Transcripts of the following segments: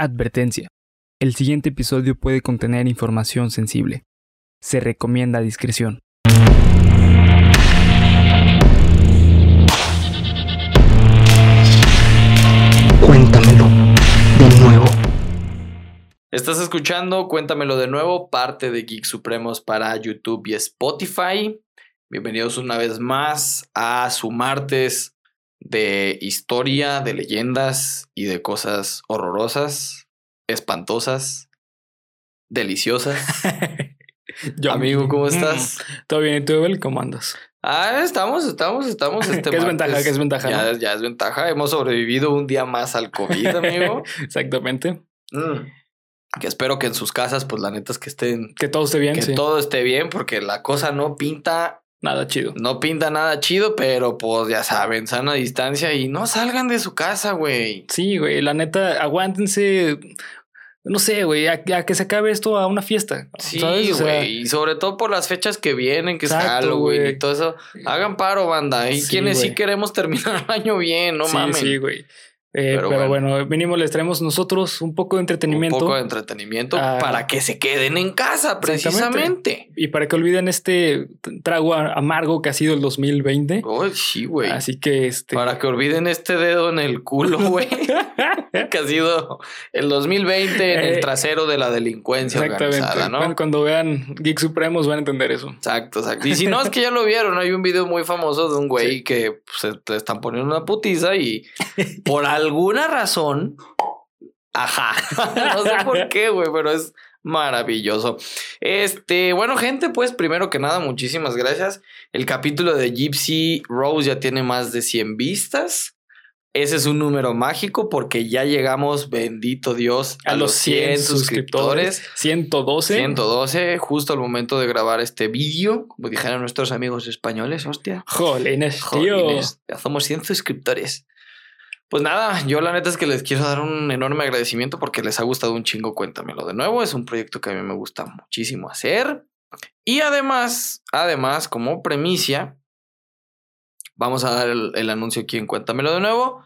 Advertencia. El siguiente episodio puede contener información sensible. Se recomienda discreción. Cuéntamelo de nuevo. Estás escuchando Cuéntamelo de nuevo, parte de Geek Supremos para YouTube y Spotify. Bienvenidos una vez más a su martes de historia, de leyendas y de cosas horrorosas, espantosas, deliciosas. Yo- Amigo, ¿cómo Mm, estás? ¿Todo bien? ¿Y tú, Evel? ¿Cómo andas? Ah, estamos, estamos, estamos. Este ¿Qué es martes. ventaja? ¿Qué es ventaja, Ya, no? ya es ventaja. Hemos sobrevivido un día más al COVID, amigo. Exactamente. Mm. Que espero que en sus casas, pues la neta es que estén, Que todo esté bien, que sí. todo esté bien, porque la cosa no pinta, Nada chido. no pinta nada chido, pero pues ya saben, sana distancia y no salgan de su casa, güey. Sí, güey, la neta, aguántense. No sé, güey, a, a que se acabe esto a una fiesta. Sí, ¿sabes? O sea, güey. y sobre todo por las fechas que vienen, que es Exacto, Halloween güey. y todo eso. Hagan paro, banda. Y Sí, quienes sí queremos terminar el año bien, no sí, mamen. Sí, güey. Eh, Pero pero, bueno. bueno. mínimo les traemos nosotros un poco de Un entretenimiento. poco de entretenimiento Ah. para que se queden en casa, precisamente. Y para que olviden este trago amargo que ha sido el 2020. Uy, sí, güey. Así que este. Para que olviden este dedo en el culo, güey. que ha sido el 2020 en el Eh, trasero de la delincuencia Exactamente. organizada, ¿no? Cuando, cuando vean Geek Supremos van a entender eso. Exacto, exacto. Y si no, es que ya lo vieron. Hay un video muy famoso de un güey Sí. que pues, se te están poniendo una putiza y por alguna razón, ajá, no sé por qué, güey, pero es maravilloso. Este, bueno, gente, pues primero que nada, muchísimas gracias. El capítulo de Gypsy Rose ya tiene más de 100 vistas. Ese es un número mágico porque ya llegamos, bendito Dios, A, los 100 suscriptores. 112. 112, justo al momento de grabar este vídeo, como dijeron nuestros amigos españoles, hostia. Jolines, tío. Jolines, ya somos 100 suscriptores. Pues nada, yo la neta es que les quiero dar un enorme agradecimiento porque les ha gustado un chingo, cuéntamelo de nuevo. Es un proyecto que a mí me gusta muchísimo hacer. Y además, además, como premicia, vamos a dar el, el anuncio aquí en Cuéntamelo de nuevo.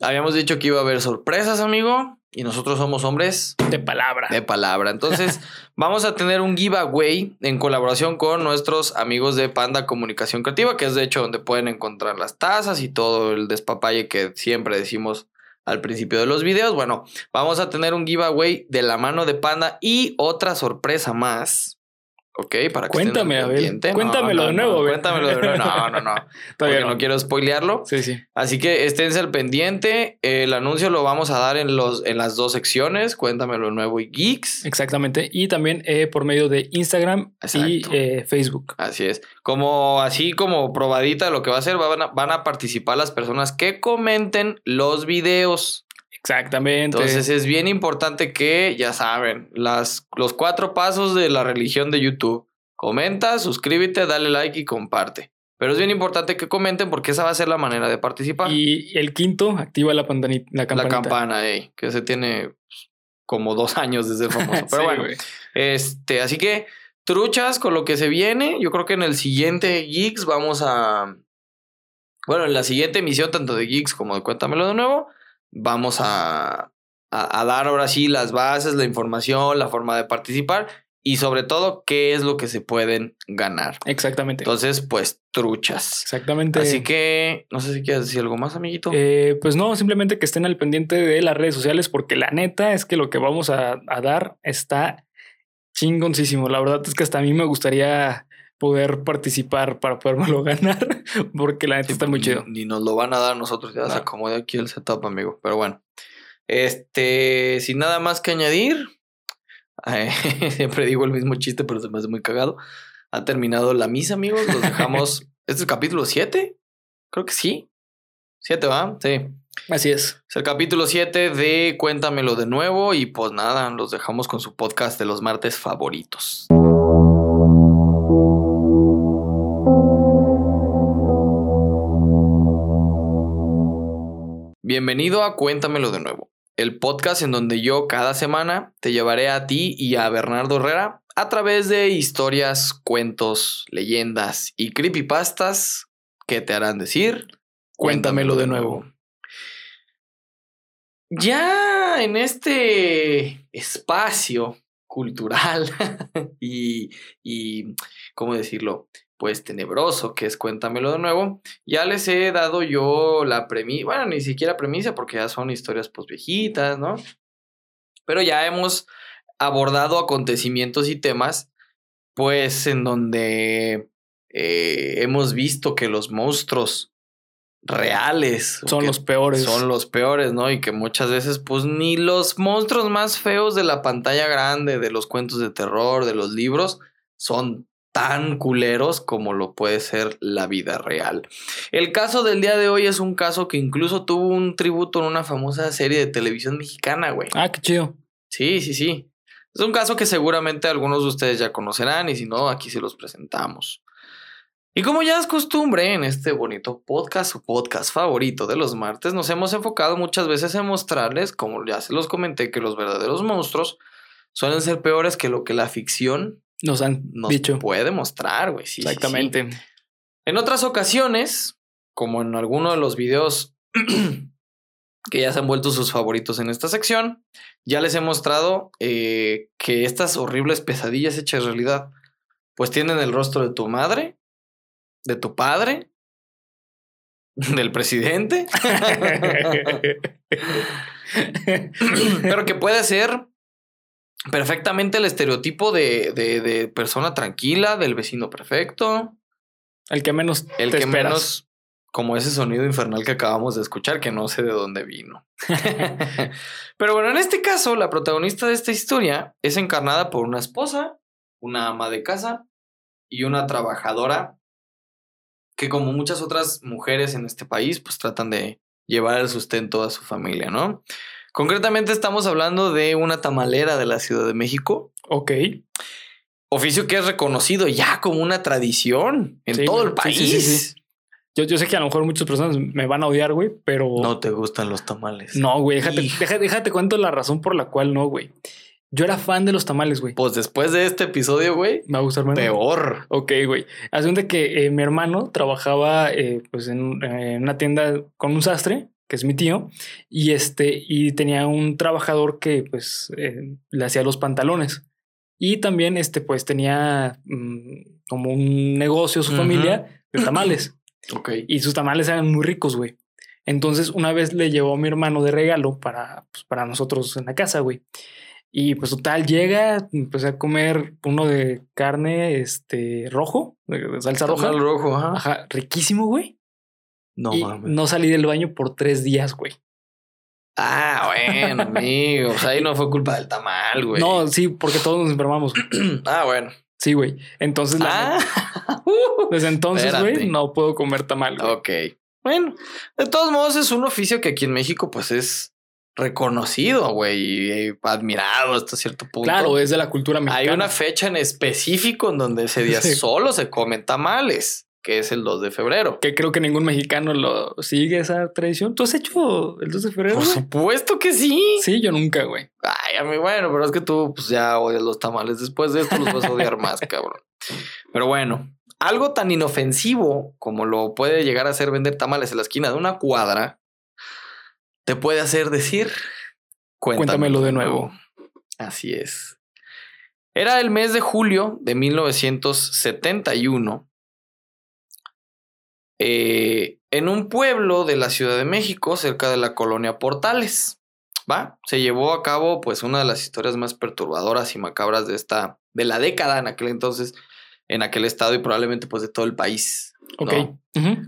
Habíamos dicho que iba a haber sorpresas, amigo, y nosotros somos hombres De palabra. de palabra. Entonces, vamos a tener un giveaway en colaboración con nuestros amigos de Panda Comunicación Creativa, que es de hecho donde pueden encontrar las tazas y todo el despapalle que siempre decimos al principio de los videos. Bueno, vamos a tener un giveaway de la mano de Panda y otra sorpresa más. Ok, para que estén al Cuéntame, pendiente. No, Cuéntamelo no, de no, nuevo, Abel. Cuéntamelo de nuevo. No, no, no. Todavía Porque no. no quiero spoilearlo. Sí, sí. Así que esténse al pendiente. El anuncio lo vamos a dar en, los, en las dos secciones. Cuéntamelo nuevo y Geeks. Exactamente. Y también eh, por medio de Instagram y eh, Facebook. Así es. Como así como probadita lo que va a van a, van a participar las personas que comenten los videos. Exactamente. Entonces es bien importante que, ya saben, las, los cuatro pasos de la religión de YouTube. Comenta, suscríbete, dale like y comparte. Pero es bien importante que comenten porque esa va a ser la manera de participar. y el quinto, activa la, pantani- la campana, ey, que se tiene pues, como dos años desde el famoso. Pero Sí, bueno, este, así que truchas con lo que se viene. Yo creo que en el siguiente Geeks vamos a. Bueno, en la siguiente emisión, tanto de Geeks como de Cuéntamelo de nuevo, vamos a, a, a dar ahora sí las bases, la información, la forma de participar y sobre todo qué es lo que se pueden ganar. Exactamente. Entonces, pues truchas. Exactamente. Así que no sé si quieres decir algo más, amiguito. Eh, pues no, simplemente que estén al pendiente de las redes sociales, porque la neta es que lo que vamos a, a dar está chingoncísimo. La verdad es que hasta a mí me gustaría poder participar para podérmelo ganar, porque la neta está muy Ni- chido. Ni, nos lo van a dar nosotros, ya se No. acomode aquí el setup, amigo. Pero bueno, este, sin nada más que añadir, eh, siempre digo el mismo chiste, pero se me hace muy cagado. Ha terminado la misa, amigos. Los dejamos. ¿Este es el capítulo 7? Creo que sí. 7, ¿va? Sí. Así es. Es el capítulo 7 de Cuéntamelo de nuevo. Y pues nada, los dejamos con su podcast de los martes favoritos. Bienvenido a Cuéntamelo de nuevo, el podcast en donde yo cada semana te llevaré a ti y a Bernardo Herrera a través de historias, cuentos, leyendas y creepypastas que te harán decir Cuéntamelo de nuevo. Ya en este espacio cultural y, y, ¿cómo decirlo? Pues tenebroso, que es Cuéntamelo de nuevo, ya les he dado yo la premisa, bueno, ni siquiera premisa porque ya son historias pues viejitas, ¿no? Pero ya hemos abordado acontecimientos y temas, pues en donde eh, hemos visto que los monstruos reales son los peores. Son los peores, ¿no? Y que muchas veces, pues ni los monstruos más feos de la pantalla grande, de los cuentos de terror, de los libros, son tan culeros como lo puede ser la vida real. El caso del día de hoy es un caso que incluso tuvo un tributo en una famosa serie de televisión mexicana, güey. Ah, qué chido. Sí, sí, sí. Es un caso que seguramente algunos de ustedes ya conocerán y si no, aquí se los presentamos. Y como ya es costumbre en este bonito podcast o podcast favorito de los martes, nos hemos enfocado muchas veces en mostrarles, como ya se los comenté, que los verdaderos monstruos suelen ser peores que lo que la ficción nos han dicho. puede mostrar, güey. Exactamente. En otras ocasiones, como en alguno de los videos que ya se han vuelto sus favoritos en esta sección, ya les he mostrado eh, que estas horribles pesadillas hechas realidad, pues tienen el rostro de tu madre, de tu padre, del presidente, pero que puede ser perfectamente el estereotipo de, de, persona tranquila, del vecino perfecto. El que menos. El que menos. Como ese sonido infernal que acabamos de escuchar, que no sé de dónde vino. Pero bueno, en este caso, la protagonista de esta historia es encarnada por una esposa, una ama de casa y una trabajadora que como muchas otras mujeres en este país, pues tratan de llevar el sustento a su familia, ¿no? Concretamente estamos hablando de una tamalera de la Ciudad de México. Ok. Oficio que es reconocido ya como una tradición en todo el país. Sí, sí, yo, yo, sé que a lo mejor muchas personas me van a odiar, güey, pero... No te gustan los tamales. No, güey, déjate, déjate, déjate cuento la razón por la cual no, güey. Yo era fan de los tamales, güey. Pues después de este episodio, güey. Me va a gustar menos. Peor. Ok, güey. Hace de que eh, mi hermano trabajaba eh, pues en, una tienda con un sastre, que es mi tío, y este, y tenía un trabajador que pues eh, le hacía los pantalones. Y también, este, pues tenía mm, como un negocio, su familia, de tamales. ok. Y sus tamales eran muy ricos, güey. Entonces, una vez le llevó a mi hermano de regalo para, pues, para nosotros en la casa, güey. Y pues total, llega, empecé a comer uno de carne, este, rojo, de salsa roja. Rojo, ajá. riquísimo, güey. No mames. No salí del baño por tres días, güey. Ah, bueno, amigo. O sea, ahí no fue culpa del tamal, güey. No, sí, porque todos nos enfermamos. ah, bueno. Sí, güey. Entonces, ah. desde entonces, güey, no puedo comer tamal. Ok. Bueno, de todos modos es un oficio que aquí en México, pues es reconocido, güey, y admirado hasta cierto punto. Claro, es de la cultura mexicana. Hay una fecha en específico en donde ese día solo se comen tamales, que es el 2 de febrero. Que creo que ningún mexicano lo sigue esa tradición. ¿Tú has hecho el 2 de febrero? Por supuesto que sí. Sí, yo nunca, güey. Ay, a mí, bueno, pero es que tú pues ya odias los tamales. Después de esto los vas a odiar más, cabrón. Pero bueno, algo tan inofensivo como lo puede llegar a ser vender tamales en la esquina de una cuadra te puede hacer decir, cuéntamelo, de nuevo. Así es. Era el mes de julio de 1971. Eh, en un pueblo de la Ciudad de México, cerca de la colonia Portales. ¿Va? Se llevó a cabo pues una de las historias más perturbadoras y macabras de esta de la década en aquel entonces en aquel estado y probablemente pues de todo el país. Ok.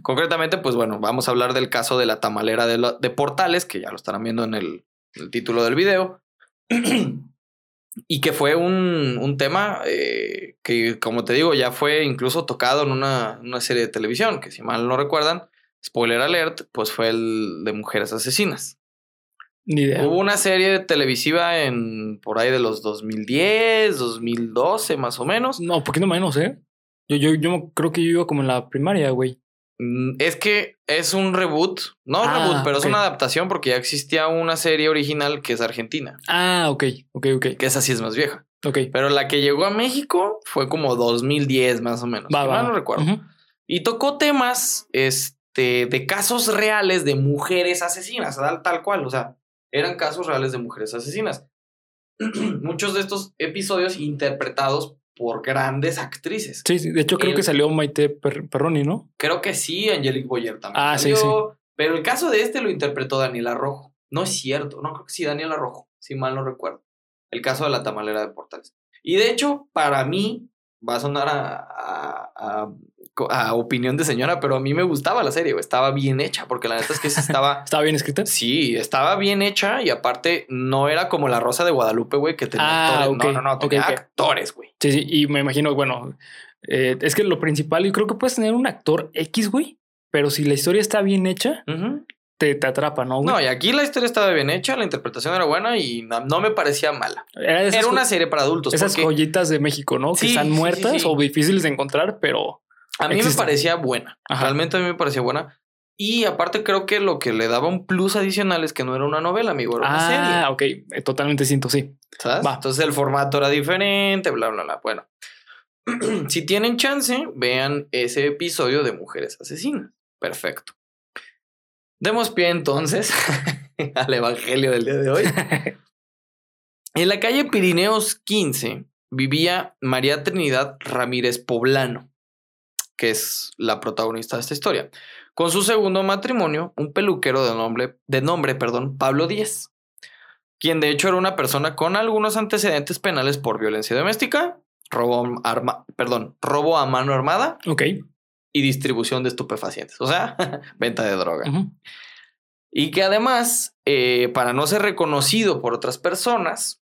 Concretamente, pues bueno, vamos a hablar del caso de la tamalera de, Portales, que ya lo estarán viendo en el, título del video. y que fue un, tema eh, que, como te digo, ya fue incluso tocado en una, serie de televisión, que si mal no recuerdan, spoiler alert, pues fue el de Mujeres Asesinas. Ni idea. Hubo una serie televisiva en por ahí de los 2010, 2012 más o menos. No, poquito menos, ¿eh? Yo, yo, yo creo que yo iba como en la primaria, güey. Mm, es que es un reboot, no ah, reboot, pero es una adaptación porque ya existía una serie original que es argentina. Ah, ok, ok, ok. Que esa sí es más vieja. Ok. Pero la que llegó a México fue como 2010 más o menos. Va, No recuerdo. Y tocó temas este, de casos reales de mujeres asesinas, tal, tal cual. O sea, eran casos reales de mujeres asesinas. Muchos de estos episodios interpretados por grandes actrices. Sí, sí, de hecho creo El- que salió Maite Per- Perroni, ¿no? Creo que sí, Angelique Boyer también. Ah, sí, salió, Pero el caso de este lo interpretó Daniela Rojo. No es cierto, no creo que sí, Daniela Rojo, si mal no recuerdo. El caso de la tamalera de Portales. Y de hecho, para mí, va a sonar a, a- a- a opinión de señora, pero a mí me gustaba la serie, güey. estaba bien hecha, porque la neta es que estaba... ¿Estaba bien escrita? Sí, estaba bien hecha y aparte no era como la Rosa de Guadalupe, güey, que tenía Ah, actores. ok, No, no, no, tenía ok. actores, güey. Sí, sí, y me imagino, bueno, eh, es que lo principal, yo creo que puedes tener un actor X, güey, pero si la historia está bien hecha, te, te atrapa, ¿no, güey? No, y aquí la historia estaba bien hecha, la interpretación era buena y no, no me parecía mala. era Era una serie para adultos. esas porque joyitas de México, ¿no? Sí, que están sí, muertas sí. o difíciles de encontrar, pero a mí me parecía buena. Ajá. Realmente a mí me parecía buena. Y aparte creo que lo que le daba un plus adicional es que no era una novela, amigo, era una serie. ah, ok, eh, totalmente distinto, sí. ¿sabes? va. Entonces el formato era diferente, bla, bla, bla. Bueno, si tienen chance, vean ese episodio de Mujeres Asesinas. Perfecto. Demos pie entonces al evangelio del día de hoy. En la calle Pirineos 15 vivía María Trinidad Ramírez Poblano, que es la protagonista de esta historia, con su segundo matrimonio, un peluquero de nombre, de nombre perdón, Pablo Díez, quien de hecho era una persona con algunos antecedentes penales por violencia doméstica, robo, arma, perdón, robo a mano armada Ok. y distribución de estupefacientes, o sea, venta de droga. Y que además, eh, para no ser reconocido por otras personas,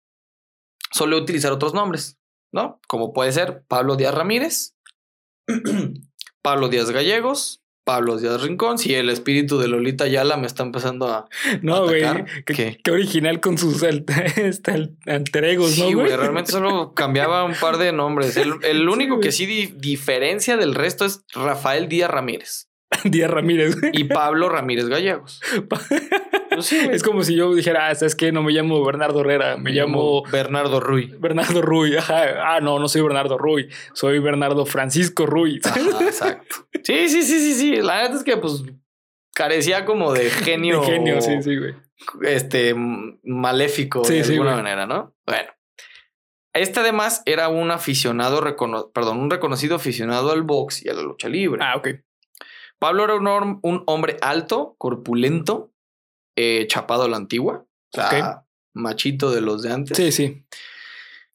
suele utilizar otros nombres, ¿no? Como puede ser Pablo Díaz Ramírez, Pablo Díaz Gallegos, Pablo Díaz Rincón. Si el espíritu de Lolita Ayala me está empezando a. No, güey. Qué, original con sus al- este, alter egos, ¿no, Sí, güey? realmente solo cambiaba un par de nombres. El, el único que sí di- diferencia del resto es Rafael Díaz Ramírez Díaz Ramírez, güey. y Pablo Ramírez Gallegos. Pues sí. Es como si yo dijera, ah, ¿sabes qué? No me llamo Bernardo Herrera, me, llamo Bernardo Ruy. Bernardo Ruy. Ajá. Ah, no, no soy Bernardo Ruy, soy Bernardo Francisco Ruy. Ajá, exacto. Sí, sí, sí, sí, sí. La neta es que pues carecía como de genio. De genio, sí, sí, güey. Este maléfico Sí, de sí, alguna güey. manera, ¿no? Bueno. Este además era un aficionado, recono- perdón, un reconocido aficionado al box y a la lucha libre. Ah, ok. Pablo era un hombre alto, corpulento, eh, chapado a la antigua, o sea, machito de los de antes, Sí, sí.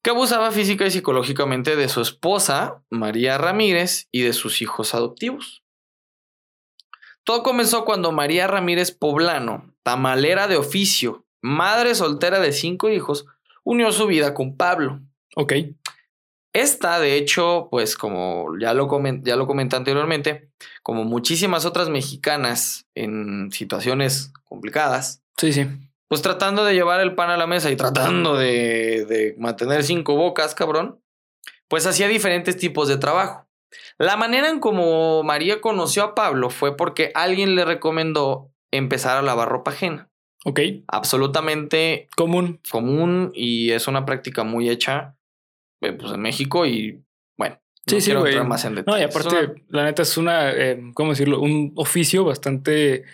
que abusaba física y psicológicamente de su esposa, María Ramírez, y de sus hijos adoptivos. Todo comenzó cuando María Ramírez Poblano, tamalera de oficio, madre soltera de cinco hijos, unió su vida con Pablo. Ok. Esta, de hecho, pues como ya lo, comen- ya lo comenté anteriormente, como muchísimas otras mexicanas en situaciones complicadas, Sí, sí. pues tratando de llevar el pan a la mesa y tratando de, de mantener cinco bocas, cabrón, pues hacía diferentes tipos de trabajo. La manera en como María conoció a Pablo fue porque alguien le recomendó empezar a lavar ropa ajena. Ok. Absolutamente Común. común y es una práctica muy hecha pues, en México y bueno, Sí, no sí, quiero güey. entrar más en No, y aparte, la neta es una, eh, ¿cómo decirlo? Un oficio bastante,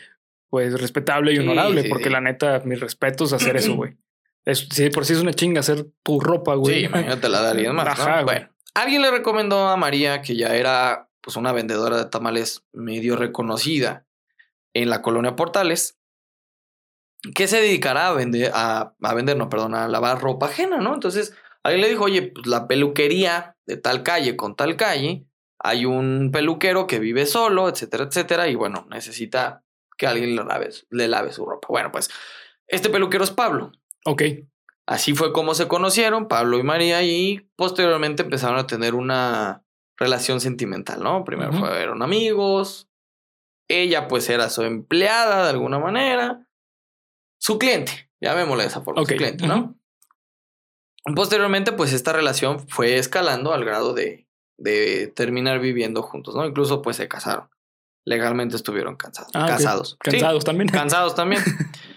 pues, respetable y Sí, honorable, sí, porque sí. la neta, mis respetos a hacer eso, güey. Es, sí, por sí es una chinga hacer tu ropa, güey. Sí, imagínate la de alguien más. ¿no? Ajá, güey. Bueno, alguien le recomendó a María, que ya era pues una vendedora de tamales medio reconocida en la colonia Portales, que se dedicará a vender, a, a vender, no, perdón, a lavar ropa ajena, ¿no? Entonces, alguien le dijo, oye, pues la peluquería de tal calle con tal calle, hay un peluquero que vive solo, etcétera, etcétera, y bueno, necesita que alguien le lave, le lave su ropa. Bueno, pues este peluquero es Pablo. Ok. Así fue como se conocieron Pablo y María y posteriormente empezaron a tener una relación sentimental, ¿no? Primero fueron amigos, ella pues era su empleada de alguna manera, su cliente, llamémosle de esa forma, Ok, su cliente, ¿no? Posteriormente pues esta relación fue escalando al grado de, de terminar viviendo juntos, ¿no? Incluso pues se casaron, legalmente estuvieron cansados, Ah, casados. Cansados también. cansados también.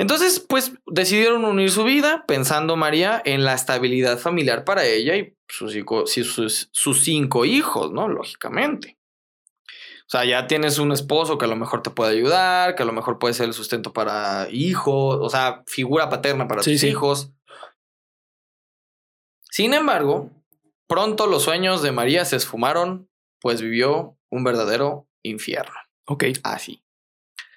Entonces, pues decidieron unir su vida pensando María en la estabilidad familiar para ella y sus, sus, sus cinco hijos, ¿no? Lógicamente. O sea, ya tienes un esposo que a lo mejor te puede ayudar, que a lo mejor puede ser el sustento para hijos, o sea, figura paterna para Sí, tus sí. hijos. Sin embargo, pronto los sueños de María se esfumaron, pues vivió un verdadero infierno. Ok. Así.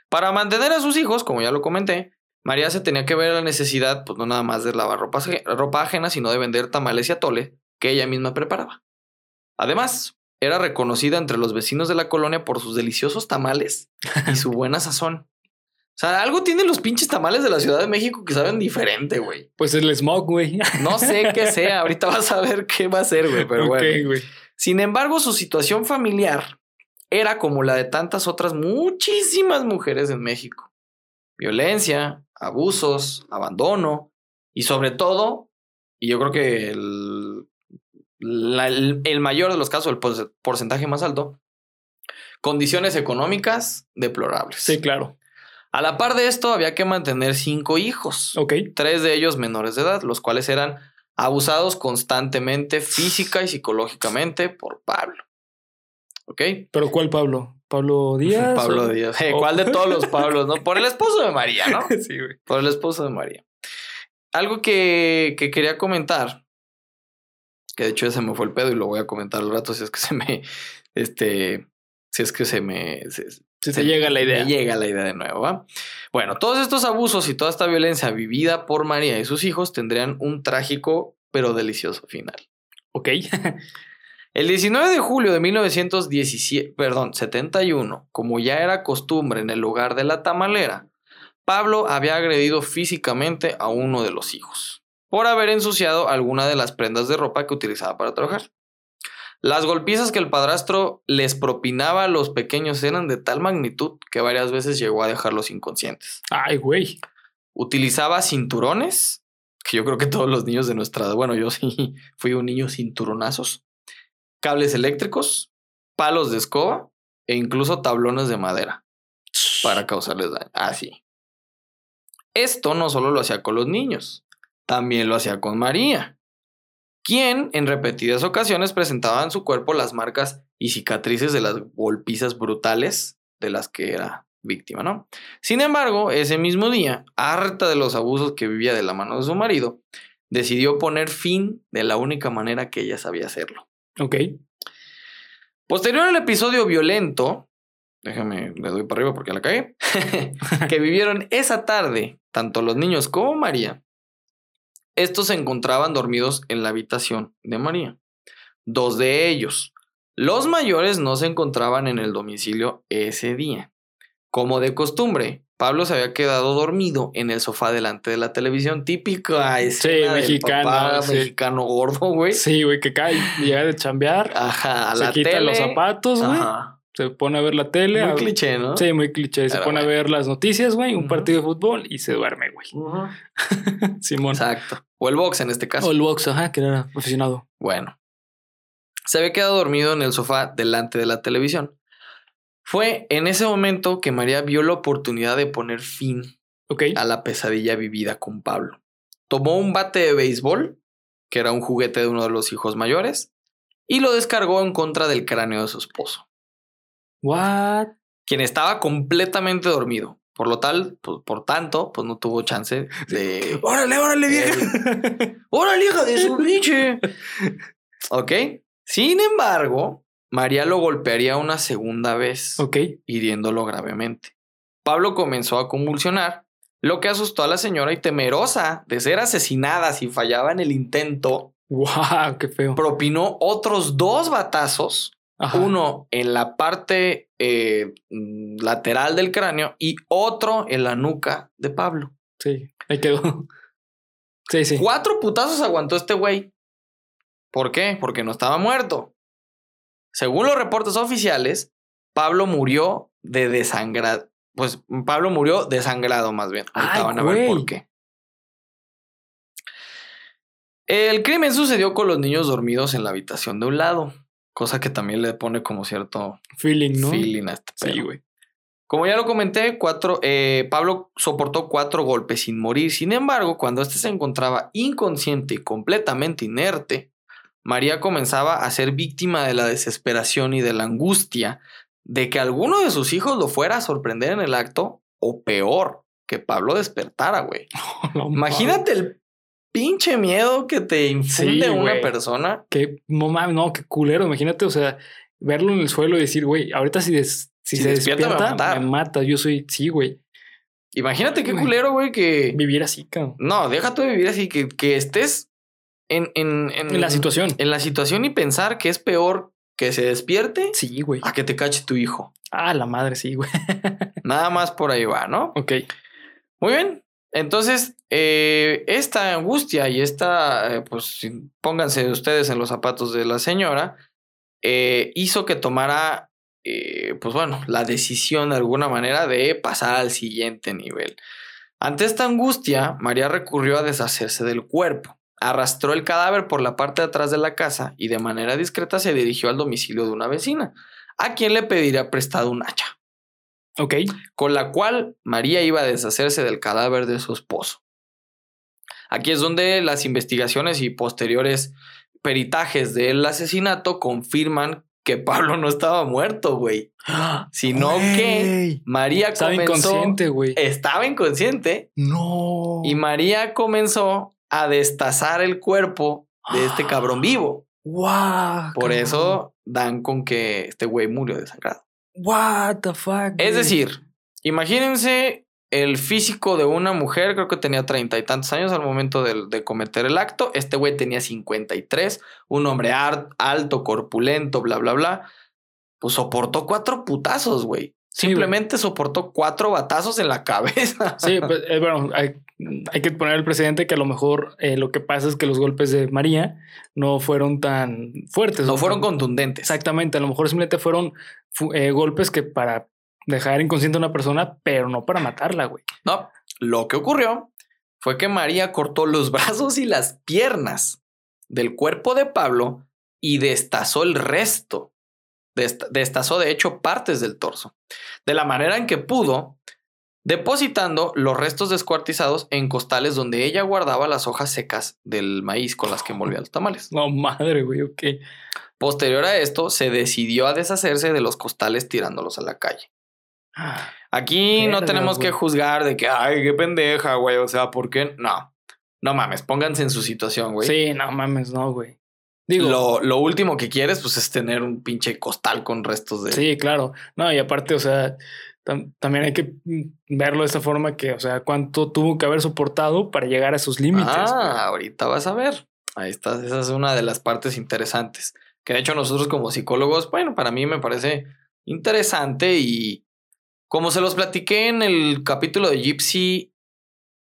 Para mantener a sus hijos, como ya lo comenté, María se tenía que ver la necesidad, pues no nada más de lavar ropa, ropa ajena, sino de vender tamales y atole que ella misma preparaba. Además, era reconocida entre los vecinos de la colonia por sus deliciosos tamales y su buena sazón. O sea, algo tienen los pinches tamales de la Ciudad de México que saben diferente, güey. Pues el smog, güey. No sé qué sea, ahorita vas a ver qué va a ser, güey, pero bueno. Sin embargo, su situación familiar era como la de tantas otras muchísimas mujeres en México. Violencia, abusos, abandono y sobre todo, y yo creo que el, la- el- el mayor de los casos, el por- porcentaje más alto, condiciones económicas deplorables. Sí, claro. A la par de esto, había que mantener cinco hijos Ok. tres de ellos menores de edad, los cuales eran abusados constantemente física y psicológicamente por Pablo. ¿Ok? ¿Pero cuál Pablo? ¿Pablo Díaz? Pablo o- Díaz. Eh, o- ¿Cuál de todos los Pablos? No? Por el esposo de María, ¿no? sí, güey. Por el esposo de María. Algo que, que quería comentar, que de hecho ya se me fue el pedo y lo voy a comentar al rato si es que se me, este, si es que se me, se- Si te llega la idea. Me llega la idea de nuevo, ¿va? Bueno, todos estos abusos y toda esta violencia vivida por María y sus hijos tendrían un trágico pero delicioso final. Ok. El 19 de julio de 1917, perdón, 71, como ya era costumbre en el lugar de la tamalera, Pablo había agredido físicamente a uno de los hijos por haber ensuciado alguna de las prendas de ropa que utilizaba para trabajar. Las golpizas que el padrastro les propinaba a los pequeños eran de tal magnitud que varias veces llegó a dejarlos inconscientes. Ay, güey. Utilizaba cinturones, que yo creo que todos los niños de nuestra edad, bueno, yo sí fui un niño cinturonazos, cables eléctricos, palos de escoba e incluso tablones de madera para causarles daño. Así. Esto no solo lo hacía con los niños, también lo hacía con María, quien en repetidas ocasiones presentaba en su cuerpo las marcas y cicatrices de las golpizas brutales de las que era víctima, ¿no? Sin embargo, ese mismo día, harta de los abusos que vivía de la mano de su marido, decidió poner fin de la única manera que ella sabía hacerlo. Ok. Posterior al episodio violento, déjame, le doy para arriba porque la cagué, que vivieron esa tarde, tanto los niños como María, estos se encontraban dormidos en la habitación de María. Dos de ellos, los mayores, no se encontraban en el domicilio ese día. Como de costumbre, Pablo se había quedado dormido en el sofá delante de la televisión, típica escena del mexicano, papá sí. mexicano gordo, güey. Sí, güey, que cae, llega de chambear, Ajá, a se la quita tele. los zapatos, güey, Ajá. Se pone a ver la tele. Muy a- cliché, ¿no? Sí, muy cliché. Se Pero pone a ver las noticias, güey, un partido de fútbol y se duerme, güey. Simón. Exacto. O el box en este caso. O el box, ajá, que era aficionado. Bueno. Se había quedado dormido en el sofá delante de la televisión. Fue en ese momento que María vio la oportunidad de poner fin a la pesadilla vivida con Pablo. Tomó un bate de béisbol, que era un juguete de uno de los hijos mayores, y lo descargó en contra del cráneo de su esposo, What? quien estaba completamente dormido. Por lo tal, pues, por tanto, pues no tuvo chance de órale, órale, vieja. ¡Órale, hija de su pinche! ok. Sin embargo, María lo golpearía una segunda vez, ok. hiriéndolo gravemente. Pablo comenzó a convulsionar, lo que asustó a la señora y temerosa de ser asesinada si fallaba en el intento, Wow, qué feo. propinó otros dos batazos, Ajá. uno en la parte eh, mm, lateral del cráneo y otro en la nuca de Pablo. Sí, ahí quedó. Sí, sí. Cuatro putazos aguantó este güey. ¿Por qué? Porque no estaba muerto. Según los reportes oficiales, Pablo murió de desangrado. Pues Pablo murió desangrado más bien. Ahorita Ay, van a ver güey. por qué. El crimen sucedió con los niños dormidos en la habitación de un lado, cosa que también le pone como cierto Feeling, ¿no? feeling a este Sí, güey. Como ya lo comenté, cuatro, eh, Pablo soportó cuatro golpes sin morir. Sin embargo, cuando éste se encontraba inconsciente y completamente inerte, María comenzaba a ser víctima de la desesperación y de la angustia de que alguno de sus hijos lo fuera a sorprender en el acto o peor, que Pablo despertara, güey. No Imagínate el pinche miedo que te infunde Sí, una persona. Qué no mames, no, qué culero. Imagínate, o sea, verlo en el suelo y decir, güey, ahorita si, des- si, Si se despierta, despierta, me me mata. Yo soy, sí, güey. Imagínate qué culero, güey, que... Vivir así, cabrón. No, deja tú de vivir así, que, que estés en, en, en, En la situación. en la situación y pensar que es peor que se despierte Sí, güey. a que te cache tu hijo. Ah, la madre, sí, güey. Nada más por ahí va, ¿no? ok. Muy bien. Entonces, eh, esta angustia y esta, eh, pues pónganse ustedes en los zapatos de la señora, eh, hizo que tomara, pues bueno, la decisión de alguna manera de pasar al siguiente nivel. Ante esta angustia, María recurrió a deshacerse del cuerpo. Arrastró el cadáver por la parte de atrás de la casa y de manera discreta se dirigió al domicilio de una vecina, a quien le pediría prestado un hacha Ok. con la cual María iba a deshacerse del cadáver de su esposo. Aquí es donde las investigaciones y posteriores peritajes del asesinato confirman que Pablo no estaba muerto, güey, sino que. María Estaba comenzó, inconsciente, güey. estaba inconsciente No. y María comenzó a destazar el cuerpo de este cabrón vivo. Wow. Por eso dan con que este güey murió desangrado. What the fuck. Es decir, imagínense el físico de una mujer, creo que tenía treinta y tantos años al momento de, de cometer el acto. Este güey tenía 53, un hombre alto, corpulento, bla, bla, bla. Pues soportó cuatro putazos, güey. Sí, güey. Simplemente soportó cuatro batazos en la cabeza. Sí, pues, eh, bueno, hay, hay que poner el precedente que a lo mejor eh, lo que pasa es que los golpes de María no fueron tan fuertes. No fueron tan- contundentes. Exactamente, a lo mejor simplemente fueron fu- eh, golpes que para dejar inconsciente a una persona, pero no para matarla, güey. No, lo que ocurrió fue que María cortó los brazos y las piernas del cuerpo de Pablo y destazó el resto. Dest- destazó, de hecho, partes del torso. De la manera en que pudo, depositando los restos descuartizados en costales donde ella guardaba las hojas secas del maíz con las que envolvía los tamales. No, madre, güey, ok. Posterior a esto, se decidió a deshacerse de los costales tirándolos a la calle. Aquí no tenemos que juzgar de que, ay, qué pendeja, güey. O sea, ¿por qué? No, no mames, pónganse en su situación, güey. Sí, no mames, no, güey. Digo, Lo, lo último que quieres, pues, es tener un pinche costal con restos de. sí, claro. No, y aparte, o sea, tam- también hay que mm, verlo de esta forma que, o sea, cuánto tuvo que haber soportado para llegar a sus límites. Ah, ahorita vas a ver. Ahí está, esa es una de las partes interesantes. Que de hecho, nosotros como psicólogos, bueno, para mí me parece interesante y como se los platiqué en el capítulo de Gypsy,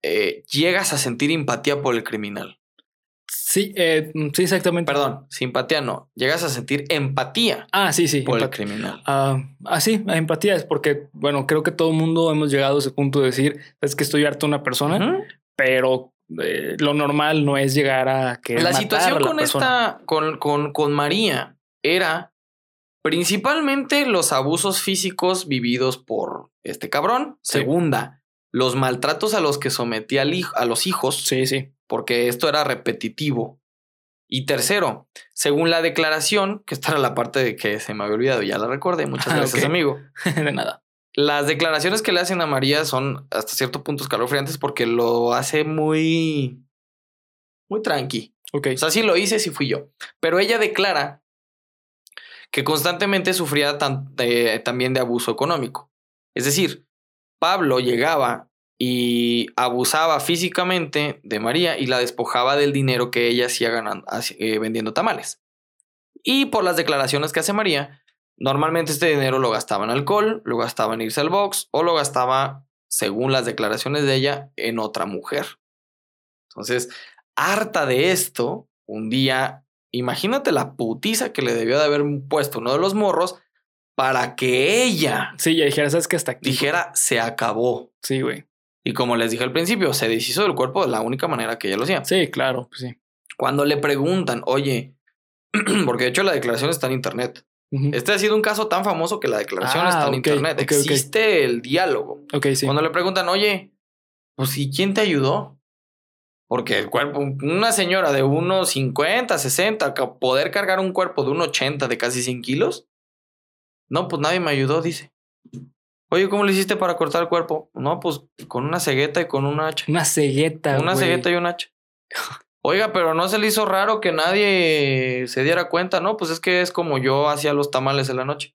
eh, llegas a sentir empatía por el criminal. Sí, eh, mm, sí, exactamente. Perdón, simpatía no. Llegas a sentir empatía Ah, sí, sí. por el criminal. Ah, ah, sí, empatía es porque, bueno, creo que todo el mundo hemos llegado a ese punto de decir, es que estoy harto de una persona, pero eh, lo normal no es llegar a que La situación con esta, con, con, con María era principalmente los abusos físicos vividos por este cabrón. Sí. Segunda, los maltratos a los que sometía al hij- a los hijos, Sí, sí. Porque esto era repetitivo. Y tercero, según la declaración, que esta era la parte de que se me había olvidado, ya la recordé, muchas Ah, gracias amigo. de nada. Las declaraciones que le hacen a María son hasta cierto punto escalofriantes porque lo hace muy, muy tranqui. Ok. O sea, sí lo hice, sí fui yo. Pero ella declara que constantemente sufría tan- eh, también de abuso económico. Es decir, Pablo llegaba y abusaba físicamente de María y la despojaba del dinero que ella hacía ganando, eh, vendiendo tamales. Y por las declaraciones que hace María, normalmente este dinero lo gastaba en alcohol, lo gastaba en irse al box o lo gastaba, según las declaraciones de ella, en otra mujer. Entonces, harta de esto, un día, imagínate la putiza que le debió de haber puesto uno de los morros para que ella Sí, ya dijera, sabes que hasta aquí. dijera se acabó. Sí, güey. Y como les dije al principio, se deshizo del cuerpo de la única manera que ella lo hacía. Sí, claro, pues sí. Cuando le preguntan, oye, porque de hecho la declaración está en internet. Este ha sido un caso tan famoso que la declaración Ah, está en ok, internet. Existe el diálogo. Ok, sí. Cuando le preguntan, oye, pues ¿y quién te ayudó? Porque el cuerpo, una señora de unos 50, 60, ca- poder cargar un cuerpo de un 80 de casi 100 kilos, No, pues nadie me ayudó, dice. Oye, ¿cómo le hiciste para cortar el cuerpo? No, pues con una cegueta y con un hacha. Una cegueta. Una güey. cegueta y un hacha. Oiga, pero no se le hizo raro que nadie se diera cuenta, ¿no? Pues es que es como yo hacía los tamales en la noche,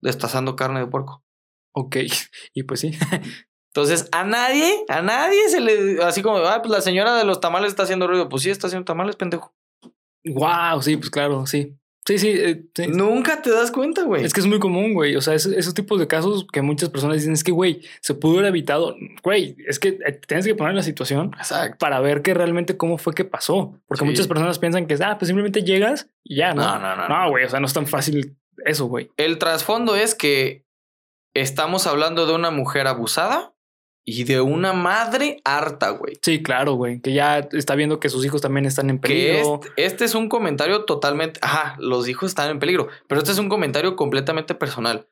destazando carne de puerco. Ok. Y pues sí. Entonces, a nadie, a nadie se le. Así como, ah, pues la señora de los tamales está haciendo ruido. Pues sí, está haciendo tamales, pendejo. wow, sí, pues claro, sí. Sí, sí. eh, sí. Nunca te das cuenta, güey. Es que es muy común, güey. O sea, es- esos tipos de casos que muchas personas dicen es que, güey, se pudo haber evitado. Güey, es que eh, tienes que poner la situación Exacto. para ver que realmente cómo fue que pasó. Porque Sí. muchas personas piensan que, ah, pues simplemente llegas y ya, ¿no? No, no, no. No, güey, o sea, no es tan fácil eso, güey. El trasfondo es que estamos hablando de una mujer abusada y de una madre harta, güey. Sí, claro, güey. Que ya está viendo que sus hijos también están en Que peligro. este, este es un comentario totalmente. Ajá, los hijos están en peligro. Pero este es un comentario completamente personal.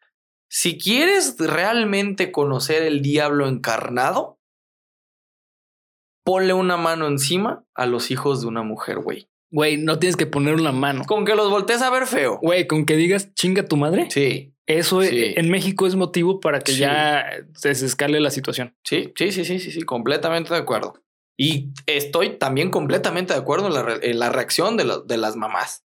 Si quieres realmente conocer el diablo encarnado, ponle una mano encima a los hijos de una mujer, güey. Güey, no tienes que poner una mano. Con que los voltees a ver feo. Güey, con que digas chinga tu madre. Sí, Eso Sí. en México es motivo para que Sí. ya se desescale la situación. sí, sí, sí, sí, sí, sí, completamente de acuerdo. Y estoy también completamente de acuerdo en la, re- en la reacción de, la- de las mamás.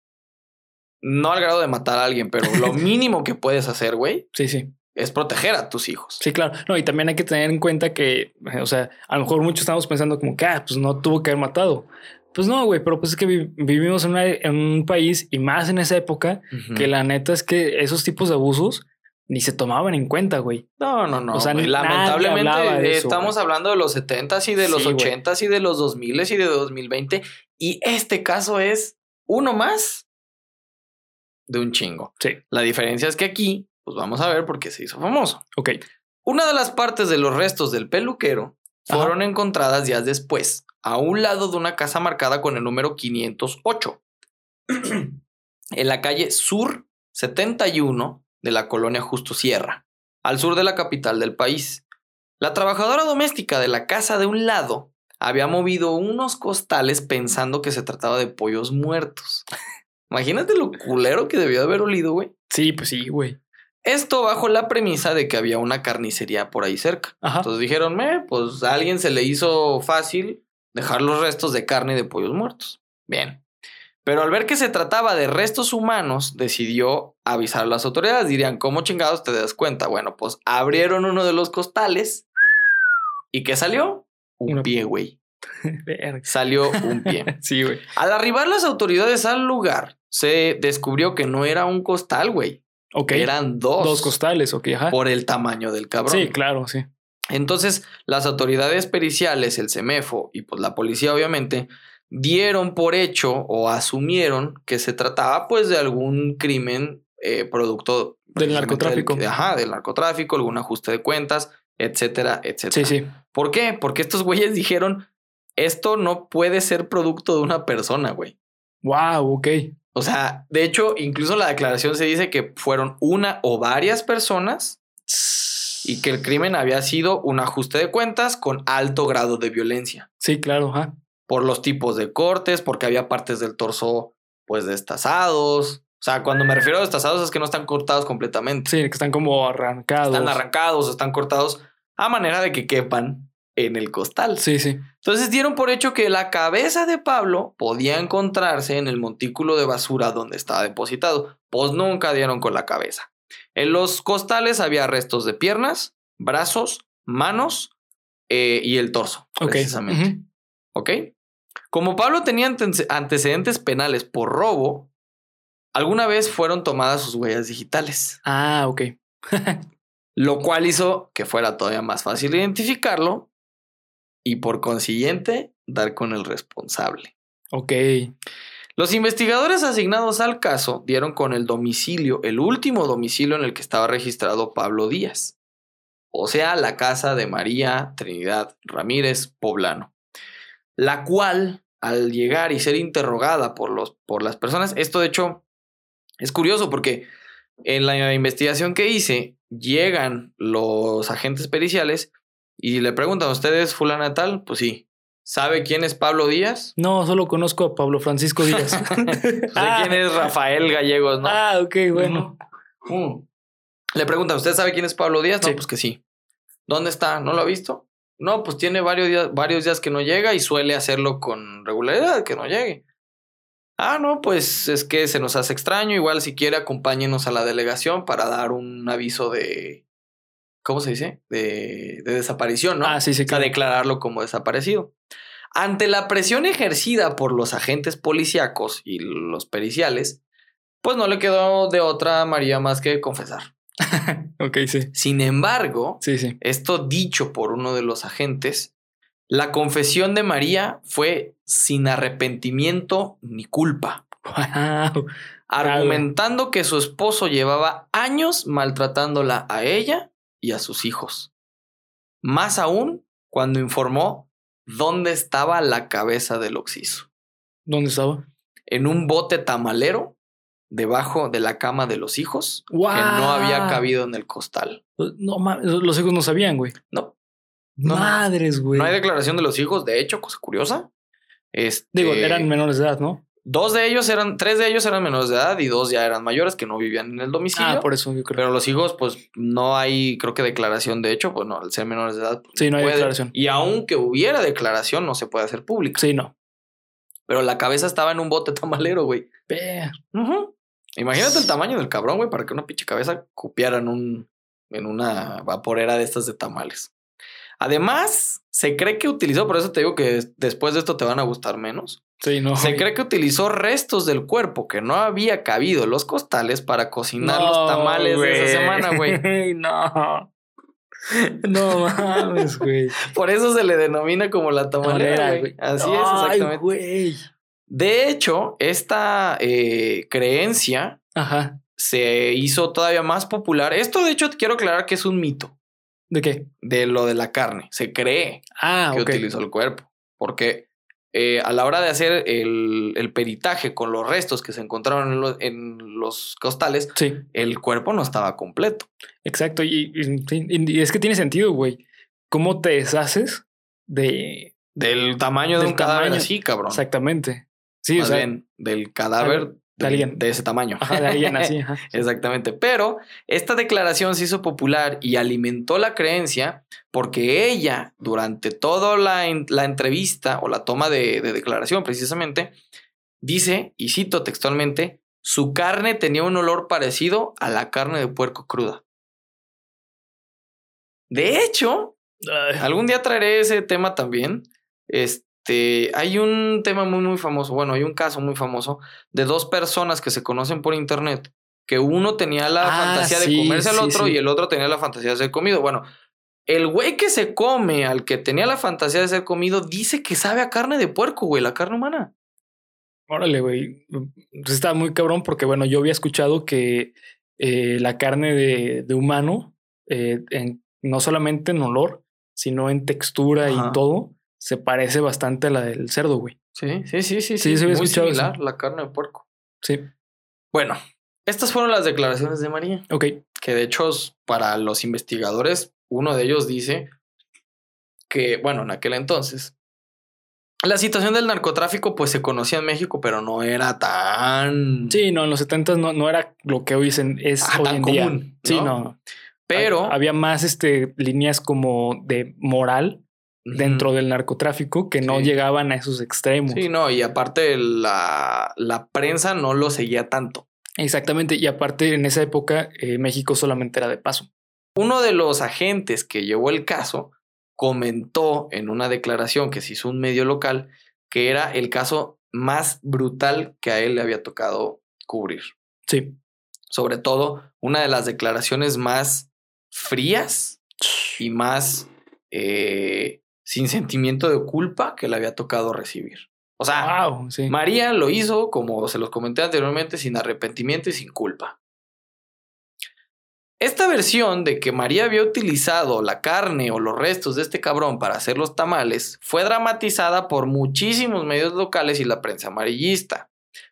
No al grado de matar a alguien, pero lo mínimo que puedes hacer, güey, Sí, sí. es proteger a tus hijos. Sí, claro. No, y también hay que tener en cuenta que, o sea, a lo mejor muchos estamos pensando como que, ah, pues no tuvo que haber matado. Pues no, güey, pero pues es que vi- vivimos en, una- en un país y más en esa época que la neta es que esos tipos de abusos ni se tomaban en cuenta, güey. No, no, no. O sea, güey. lamentablemente hablaba de eso, estamos hablando de los 70s y de los Sí, güey. 80s y de los 2000s y de 2020. Y este caso es uno más de un chingo. Sí. La diferencia es que aquí, pues vamos a ver por qué se hizo famoso. Ok. Una de las partes de los restos del peluquero Ajá. fueron encontradas días después, a un lado de una casa marcada con el número 508, en la calle Sur 71 de la colonia Justo Sierra, al sur de la capital del país. La trabajadora doméstica de la casa de un lado había movido unos costales pensando que se trataba de pollos muertos. Imagínate lo culero que debió haber olido, güey. Sí, pues sí, güey. Esto bajo la premisa de que había una carnicería por ahí cerca. Ajá. Entonces dijeron, "Me, pues a alguien se le hizo fácil dejar los restos de carne de pollos muertos. Bien. Pero al ver que se trataba de restos humanos, decidió avisar a las autoridades. Dirían, ¿cómo chingados te das cuenta? Bueno, pues abrieron uno de los costales. ¿Y qué salió? Un pie, güey. Salió un pie. Sí, güey. Al arribar las autoridades al lugar, se descubrió que no era un costal, güey. Ok. Eran dos. Dos costales, ok, ajá. Por el tamaño del cabrón. Sí, claro, sí. Entonces, las autoridades periciales, el CEMEFO y pues la policía obviamente dieron por hecho o asumieron que se trataba pues de algún crimen eh, producto Del narcotráfico. del- ajá, del narcotráfico, algún ajuste de cuentas, etcétera, etcétera. Sí, sí. ¿Por qué? Porque estos güeyes dijeron, esto no puede ser producto de una persona, güey. Wow, ok. O sea, de hecho, incluso la declaración se dice que fueron una o varias personas y que el crimen había sido un ajuste de cuentas con alto grado de violencia. Sí, claro, ajá. Por los tipos de cortes, porque había partes del torso pues destazados. O sea, cuando me refiero a destazados es que no están cortados completamente. Sí, que están como arrancados. Están arrancados, están cortados a manera de que quepan en el costal. Sí, sí. Entonces dieron por hecho que la cabeza de Pablo podía encontrarse en el montículo de basura donde estaba depositado. Pues nunca dieron con la cabeza. En los costales había restos de piernas, brazos, manos eh, y el torso, Ok. precisamente. ¿Ok? Como Pablo tenía antece- antecedentes penales por robo, alguna vez fueron tomadas sus huellas digitales, Ah, ok. lo cual hizo que fuera todavía más fácil identificarlo y por consiguiente dar con el responsable. Ok. Los investigadores asignados al caso dieron con el domicilio, el último domicilio en el que estaba registrado Pablo Díaz, o sea, la casa de María Trinidad Ramírez Poblano, la cual, al llegar y ser interrogada por, los, por las personas, esto de hecho es curioso porque en la investigación que hice, llegan los agentes periciales y le preguntan, ¿usted es fulana tal? Pues sí. ¿Sabe quién es Pablo Díaz? No, solo conozco a Pablo Francisco Díaz. Sé quién es Rafael Gallegos, ¿no? Ah, ok, bueno. Mm. Le preguntan, ¿usted sabe quién es Pablo Díaz? No, Sí. pues que sí. ¿Dónde está? ¿No lo ha visto? No, pues tiene varios días, varios días que no llega y suele hacerlo con regularidad, que no llegue. Ah, no, pues es que se nos hace extraño. Igual si quiere acompáñenos a la delegación para dar un aviso de... ¿Cómo se dice? De, de desaparición, ¿no? Ah, sí, sí, O sea, claro. declararlo como desaparecido. Ante la presión ejercida por los agentes policíacos y los periciales, pues no le quedó de otra a María más que confesar. Ok, sí. Sin embargo, Sí, sí. esto dicho por uno de los agentes, la confesión de María fue sin arrepentimiento ni culpa, Wow. argumentando que su esposo llevaba años maltratándola a ella y a sus hijos. Más aún cuando informó dónde estaba la cabeza del oxiso. ¿Dónde estaba? En un bote tamalero debajo de la cama de los hijos Wow. que no había cabido en el costal. No mames, los hijos no sabían, güey. No, No, no. Madres, güey. no hay declaración de los hijos. De hecho, cosa curiosa. Este, Digo, eran menores de edad, ¿no? Dos de ellos eran, tres de ellos eran menores de edad y dos ya eran mayores que no vivían en el domicilio. Ah, por eso yo creo. Pero los hijos, pues no hay, creo que declaración de hecho, pues no, al ser menores de edad. pues, Sí, no hay puede. declaración. Y aunque hubiera declaración, no se puede hacer pública. Sí, no. Pero la cabeza estaba en un bote tamalero, güey. Ve. Ujú. Imagínate el tamaño del cabrón, güey, para que una pinche cabeza cupiera en un, en una vaporera de estas de tamales. Además, se cree que utilizó, por eso te digo que después de esto te van a gustar menos. Sí, no. Se cree que utilizó restos del cuerpo que no había cabido en los costales para cocinar los tamales de esa semana, güey. No. No mames, güey. Por eso se le denomina como la tamalera, güey. Así es, exactamente. güey. De hecho, esta eh, creencia Ajá. se hizo todavía más popular. Esto, de hecho, quiero aclarar que es un mito ¿De qué? de lo de la carne. Se cree Ah, que utilizó el cuerpo. Porque eh, a la hora de hacer el, el peritaje con los restos que se encontraron en, lo- en los costales, Sí, el cuerpo no estaba completo. exacto. Y, y- sí, y es que tiene sentido, güey. ¿Cómo te deshaces de. Del tamaño de Del un cadáver así, cabrón. Exactamente. Sí, Más o sea. bien, del cadáver de de, alguien. de ese tamaño. Ajá, de alguien así. Ajá. Exactamente. Pero esta declaración se hizo popular y alimentó la creencia porque ella, durante toda la, en- la entrevista o la toma de, de declaración precisamente, dice, y cito textualmente, su carne tenía un olor parecido a la carne de puerco cruda. De hecho, algún día traeré ese tema también. Este, hay un tema muy, muy famoso. Bueno, hay un caso muy famoso de dos personas que se conocen por internet. Que uno tenía la Ah, fantasía de comerse al sí, otro sí. y el otro tenía la fantasía de ser comido. Bueno, el güey que se come al que tenía la fantasía de ser comido dice que sabe a carne de puerco, güey, la carne humana. Órale, güey. Pues Está muy cabrón porque, bueno, yo había escuchado que eh, la carne de, de humano, eh, en- no solamente en olor, sino en textura Ajá. y todo, se parece bastante a la del cerdo, güey. Sí, sí, sí, sí. Sí, se había muy escuchado eso. similar, la carne de puerco. Sí. Bueno, estas fueron las declaraciones de María. Ok. que de hecho para los investigadores, uno de ellos dice que, bueno, en aquel entonces, la situación del narcotráfico pues se conocía en México, pero no era tan... Sí, no, en los 70 no, no era lo que hoy es, en- es Ah, hoy tan en día. común, Sí, ¿no? no. Pero... Ha- Había más este, líneas como de moral Dentro del narcotráfico que no Sí. llegaban a esos extremos. Sí, no, y aparte la, la prensa no lo seguía tanto. Exactamente. Y aparte, en esa época, eh, México solamente era de paso. Uno de los agentes que llevó el caso comentó en una declaración que se hizo un medio local que era el caso más brutal que a él le había tocado cubrir. Sí. sobre todo una de las declaraciones más frías y más eh, sin sentimiento de culpa que le había tocado recibir. O sea, Wow. Sí. María lo hizo, como se los comenté anteriormente, sin arrepentimiento y sin culpa. Esta versión de que María había utilizado la carne o los restos de este cabrón para hacer los tamales fue dramatizada por muchísimos medios locales y la prensa amarillista,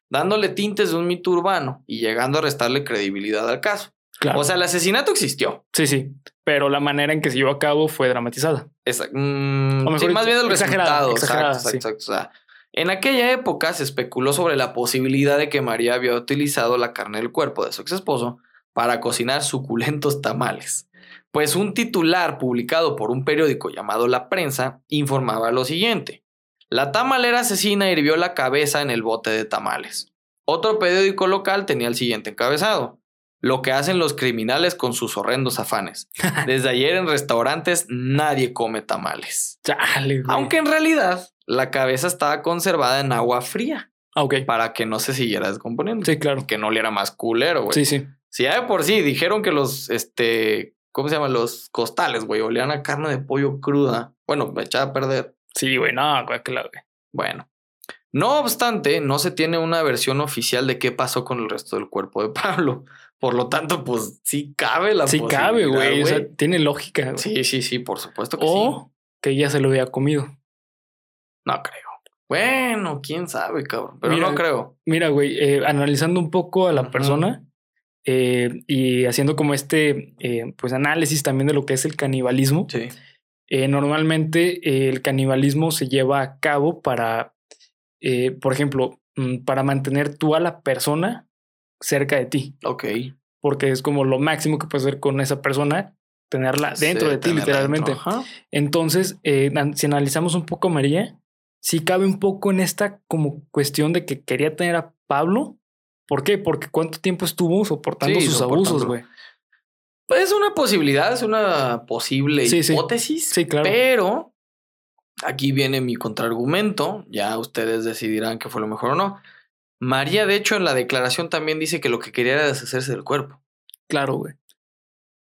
dándole tintes de un mito urbano y llegando a restarle credibilidad al caso. Claro. O sea, el asesinato existió. sí, sí. Pero la manera en que se llevó a cabo fue dramatizada. Esa- mm, sí, más bien el exagerada, resultado. exacto, sí. exacto, exacto. O sea, en aquella época se especuló sobre la posibilidad de que María había utilizado la carne del cuerpo de su ex esposo para cocinar suculentos tamales. Pues un titular publicado por un periódico llamado La Prensa informaba lo siguiente. La tamalera asesina hirvió la cabeza en el bote de tamales. Otro periódico local tenía el siguiente encabezado. Lo que hacen los criminales con sus horrendos afanes. Desde ayer en restaurantes nadie come tamales. Chale. Aunque en realidad la cabeza estaba conservada en agua fría Ah, ok. para que no se siguiera descomponiendo. Sí, claro. Que no le era más culero, güey. Sí, sí. Si ya de por sí dijeron que los, este, ¿cómo se llaman? Los costales, güey, olían a carne de pollo cruda. Bueno, echada a perder. Sí, güey, no, güey, claro, güey. Bueno. No obstante, no se tiene una versión oficial de qué pasó con el resto del cuerpo de Pablo. Por lo tanto, pues sí cabe la Sí cabe, güey. O sea, tiene lógica. sí, sí, sí, por supuesto que sí. O que ya se lo había comido. No creo. Bueno, quién sabe, cabrón. Pero Mira, no creo. Mira, güey, eh, analizando un poco a la persona eh, y haciendo como este, eh, pues, análisis también de lo que es el canibalismo. Sí. normalmente el canibalismo se lleva a cabo para, por ejemplo, mm, para mantener tú a la persona cerca de ti, Ok. porque es como lo máximo que puedes hacer con esa persona, tenerla dentro Sí, de ti, literalmente. ajá. Entonces, eh, si analizamos un poco a María, sí cabe un poco en esta como cuestión de que quería tener a Pablo. ¿Por qué? Porque cuánto tiempo estuvo soportando Sí, sus abusos, güey. Pues es una posibilidad, es una posible sí. hipótesis. Sí, claro. Pero aquí viene mi contraargumento. Ya ustedes decidirán qué fue lo mejor o no. María, de hecho, en la declaración también dice que lo que quería era deshacerse del cuerpo. Claro, güey.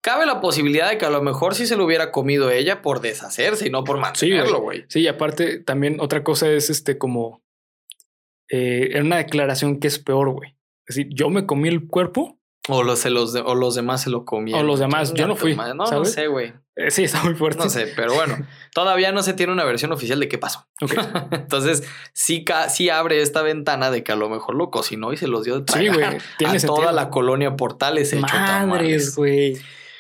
Cabe la posibilidad de que a lo mejor sí se lo hubiera comido ella por deshacerse y no por mantenerlo, güey. Sí, y aparte también otra cosa es este como eh, era una declaración que es peor, güey. Es decir, yo me comí el cuerpo. O, los, se los o los demás se lo comieron. O los demás, yo no fui. No, no sé, güey. Eh, sí, está muy fuerte. No sé, pero bueno, todavía no se tiene una versión oficial de qué pasó. Entonces, sí, ca- sí abre esta ventana de que a lo mejor lo cocinó y se los dio de Sí, tragar güey. Tiene a sentido. toda la colonia Portales hecho Madres, güey.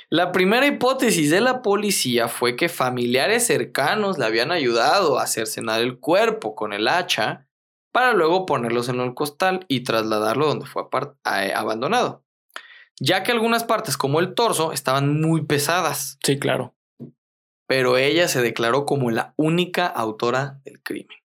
La primera hipótesis de la policía fue que familiares cercanos le habían ayudado a hacer cenar el cuerpo con el hacha para luego ponerlos en el costal y trasladarlo donde fue eh, abandonado. Ya que algunas partes, como el torso, estaban muy pesadas, Sí, claro. pero ella se declaró como la única autora del crimen.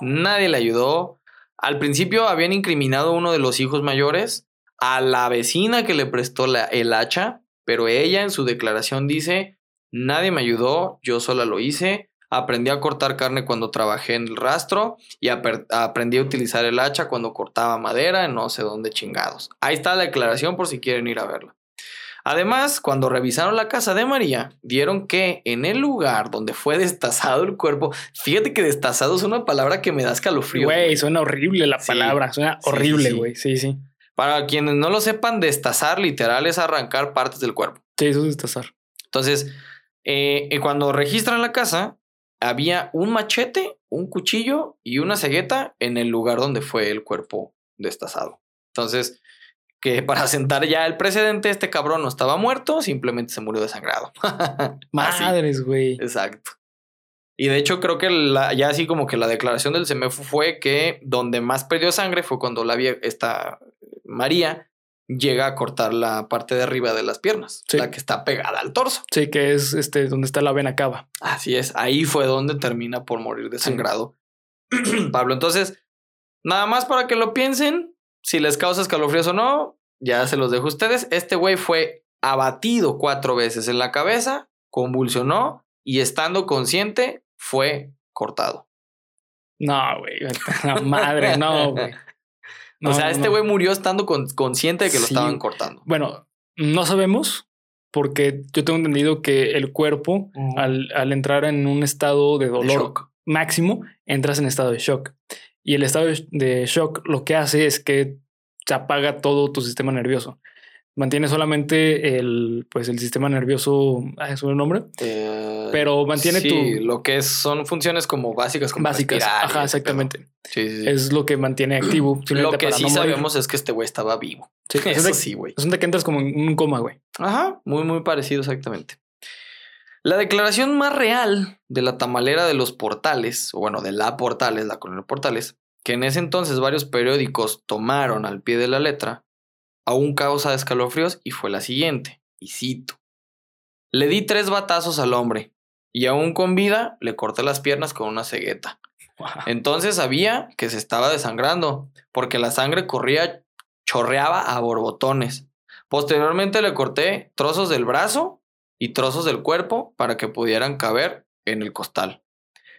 Nadie le ayudó. Al principio habían incriminado a uno de los hijos mayores, a la vecina que le prestó la- el hacha, pero ella en su declaración dice, nadie me ayudó, yo sola lo hice, aprendí a cortar carne cuando trabajé en el rastro y aprendí a utilizar el hacha cuando cortaba madera en no sé dónde chingados. Ahí está la declaración por si quieren ir a verla. Además, cuando revisaron la casa de María, dieron que en el lugar donde fue destazado el cuerpo, fíjate que destazado es una palabra que me da escalofrío. Güey, suena horrible la Sí. palabra. Suena Sí, horrible, sí. güey. Sí, sí. Para quienes no lo sepan, destazar literal es arrancar partes del cuerpo. Sí, eso es destazar. Entonces, eh, eh, cuando registran la casa, había un machete, un cuchillo y una cegueta en el lugar donde fue el cuerpo destazado. Entonces, que para sentar ya el precedente, este cabrón no estaba muerto, simplemente se murió desangrado. Madres, güey. Exacto. Y de hecho creo que la- ya así como que la declaración del CEMEFO fue que donde más perdió sangre fue cuando la esta María llega a cortar la parte de arriba de las piernas, Sí. la que está pegada al torso. Sí, que es este donde está la vena cava. Así es, ahí fue donde termina por morir desangrado Pablo. Entonces, nada más para que lo piensen, si les causa escalofríos o no, ya se los dejo a ustedes. Este güey fue abatido cuatro veces en la cabeza, convulsionó y estando consciente fue cortado. No, güey. La madre, no, güey. No, o sea, no, este no. güey murió estando con- consciente de que lo estaban cortando. Bueno, no sabemos porque yo tengo entendido que el cuerpo, al, al entrar en un estado de dolor máximo, entras en estado de shock. Y el estado de- de shock lo que hace es que se apaga todo tu sistema nervioso. Mantiene solamente el, pues el sistema nervioso, es un nombre, Eh, pero mantiene sí, tu lo que es, son funciones como básicas, como básicas. Ajá, exactamente. Sí, sí. Es lo que mantiene activo. Lo que sí no sabemos es que este güey estaba vivo. Sí, Eso resulta- sí, güey. resulta que entras como en un coma, güey. Ajá, muy, muy parecido exactamente. La declaración más real de la tamalera de los portales, o bueno, de la portales, la colonia portales, que en ese entonces varios periódicos tomaron al pie de la letra, aún causa escalofríos y fue la siguiente, y cito. Le di tres batazos al hombre y aún con vida le corté las piernas con una cegueta. Entonces sabía que se estaba desangrando porque la sangre corría, chorreaba a borbotones. Posteriormente le corté trozos del brazo y trozos del cuerpo para que pudieran caber en el costal.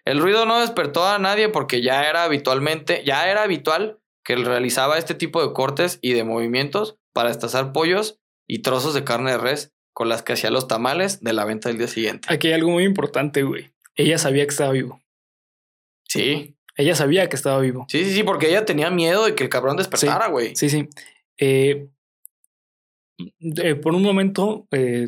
El ruido no despertó a nadie porque ya era habitualmente, ya era habitual que él realizaba este tipo de cortes y de movimientos para estazar pollos y trozos de carne de res con las que hacía los tamales de la venta del día siguiente. Aquí hay algo muy importante, güey. Ella sabía que estaba vivo. Sí. Ella sabía que estaba vivo. Sí, sí, sí, porque ella tenía miedo de que el cabrón despertara, güey. Sí, sí. Eh, eh, por un momento eh,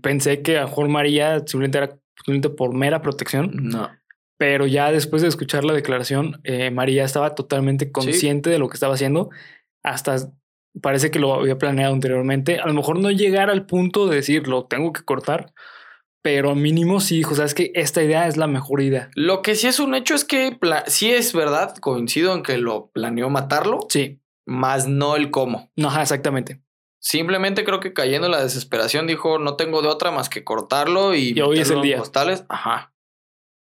pensé que a mejor María simplemente era simplemente por mera protección. No. Pero ya después de escuchar la declaración, eh, María estaba totalmente consciente de lo que estaba haciendo. Hasta parece que lo había planeado anteriormente. A lo mejor no llegar al punto de decir lo tengo que cortar, pero mínimo sí dijo, sabes que esta idea es la mejor idea. Lo que sí es un hecho es que sí es verdad, coincido en que lo planeó matarlo. Sí. Más no el cómo. No, ajá, exactamente. Simplemente creo que cayendo en la desesperación dijo, no tengo de otra más que cortarlo y, y hoy es el día. postales. Ajá.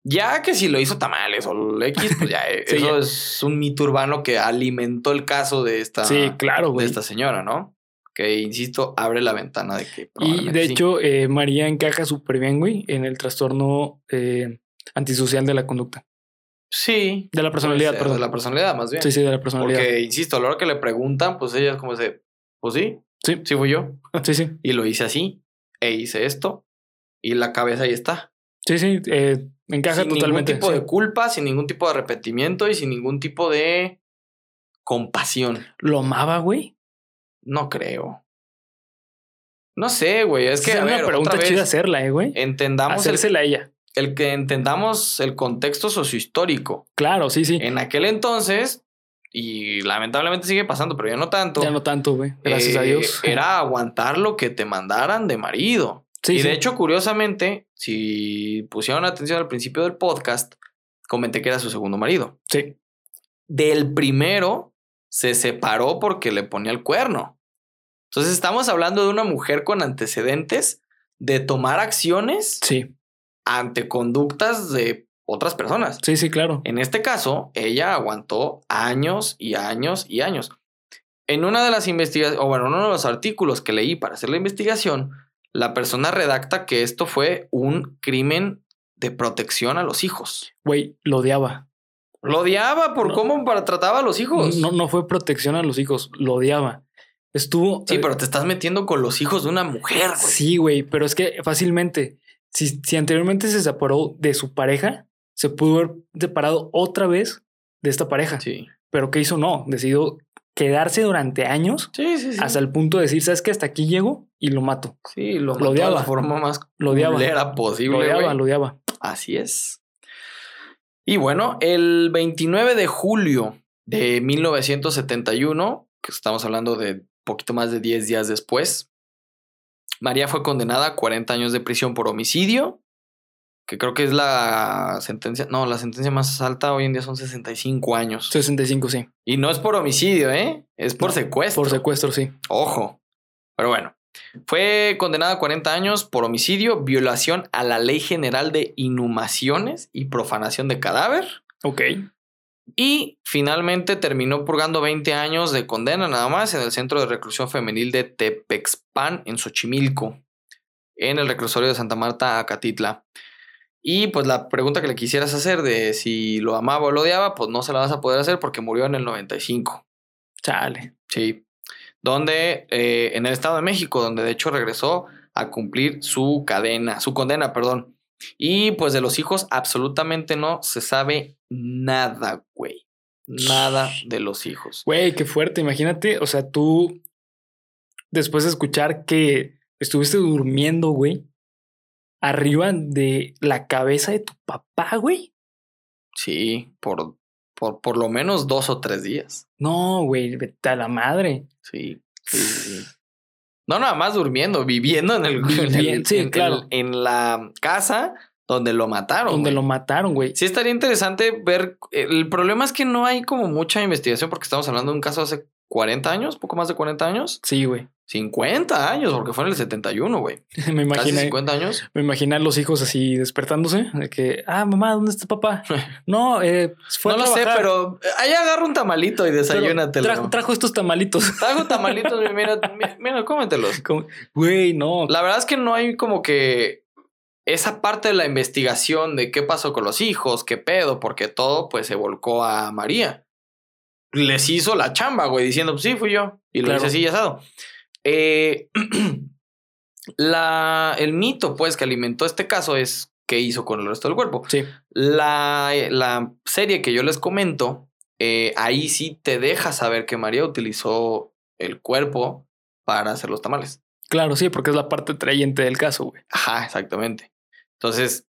Ya que si lo hizo tamales o el X, pues ya eso ya. es un mito urbano que alimentó el caso de esta, Sí, claro, de güey. esta señora, ¿no? Que insisto, abre la ventana de que Y de sí. hecho, eh, María encaja súper bien, güey, en el trastorno eh, antisocial de la conducta. sí, De la personalidad, ser, perdón. de la personalidad más bien. Sí, sí, de la personalidad. Porque insisto, a la hora que le preguntan, pues ella es como de, pues sí, Sí, sí fui yo sí, sí. y lo hice así e hice esto y la cabeza ahí está. Sí, sí, eh, encaja sin totalmente. ningún tipo sí. de culpa, sin ningún tipo de arrepentimiento y sin ningún tipo de compasión. Lo amaba, güey. No creo. No sé, güey. Es que es a una ver, pregunta otra vez, chida hacerla, eh, güey. entendamos el, Hacérsela a ella. el que entendamos el contexto sociohistórico. Claro, sí, sí. En aquel entonces, y lamentablemente sigue pasando, pero ya no tanto. Ya no tanto, güey. Gracias a eh, Dios. Era aguantar lo que te mandaran de marido. Sí, y sí. de hecho, curiosamente, si pusieron atención al principio del podcast, comenté que era su segundo marido. Sí. Del primero se separó porque le ponía el cuerno. Entonces estamos hablando de una mujer con antecedentes de tomar acciones Sí. ante conductas de otras personas. Sí, sí, claro. En este caso, ella aguantó años y años y años. En una de las investigaciones, o bueno, en uno de los artículos que leí para hacer la investigación, la persona redacta que esto fue un crimen de protección a los hijos. Güey, lo odiaba. Lo odiaba por No. cómo para- trataba a los hijos. No, no fue protección a los hijos, lo odiaba. Estuvo. Sí, eh, pero te estás metiendo con los hijos de una mujer, güey. Sí, güey, pero es que fácilmente, si, si anteriormente se separó de su pareja, se pudo haber separado otra vez de esta pareja. Sí. Pero ¿qué hizo? No, decidió quedarse durante años Sí, sí, sí. hasta el punto de decir, ¿sabes qué? Hasta aquí llego y lo mato. Sí, lo, Lo mató de odiaba. la forma más Lo odiaba. posible, Lo odiaba, lo odiaba. Así es. Y bueno, el 29 de julio de 1971, que estamos hablando de poquito más de 10 días después, María fue condenada a 40 años de prisión por homicidio, que creo que es la sentencia, no, la sentencia más alta hoy en día son 65 años. 65, sí. Y no es por homicidio, ¿eh? Es por No, secuestro. Por secuestro, sí. Ojo. Pero bueno, fue condenada a 40 años por homicidio, violación a la Ley General de Inhumaciones y profanación de cadáver. Ok. Y finalmente terminó purgando 20 años de condena nada más en el Centro de Reclusión Femenil de Tepexpan, en Xochimilco, en el reclusorio de Santa Marta, Acatitla. Y pues la pregunta que le quisieras hacer de si lo amaba o lo odiaba, pues no se la vas a poder hacer porque murió en el 95. Chale. Sí. Donde, eh, en el Estado de México, donde de hecho regresó a cumplir su cadena, su condena, perdón. Y pues de los hijos absolutamente no se sabe nada, güey. Nada de los hijos. Güey, qué fuerte. Imagínate, o sea, tú después de escuchar que estuviste durmiendo, güey, arriba de la cabeza de tu papá, güey. Sí, por, por, por lo menos dos o tres días. No, güey, vete a la madre. Sí, sí, sí. No nada más durmiendo, viviendo en el, en, el- Vivien- sí, en- claro. en- en la casa donde lo mataron. donde lo mataron, güey. Sí, estaría interesante ver. El problema es que no hay como mucha investigación porque estamos hablando de un caso hace 40 años, poco más de 40 años. Sí, güey. 50 años, porque fue en el 71, güey. me Casi imaginé. 50 años. Me imaginé a los hijos así despertándose, de que, ah, mamá, ¿dónde está papá? No, eh, fue no a lo sé, pero ahí agarra un tamalito y desayúnatelo. Trajo, trajo estos tamalitos. Trajo tamalitos, mira, mira, mira, cómetelos. Como, Güey, no. La verdad es que no hay como que esa parte de la investigación de qué pasó con los hijos, qué pedo, porque todo pues se volcó a María. Les hizo la chamba, güey, diciendo, pues sí, fui yo. Y lo Claro. hice así y asado. Eh, la, el mito, pues, que alimentó este caso es qué hizo con el resto del cuerpo. Sí, La, la serie que yo les comento, eh, ahí sí te deja saber que María utilizó el cuerpo para hacer los tamales. claro, sí, porque es la parte trayente del caso, güey. Ajá, exactamente. Entonces,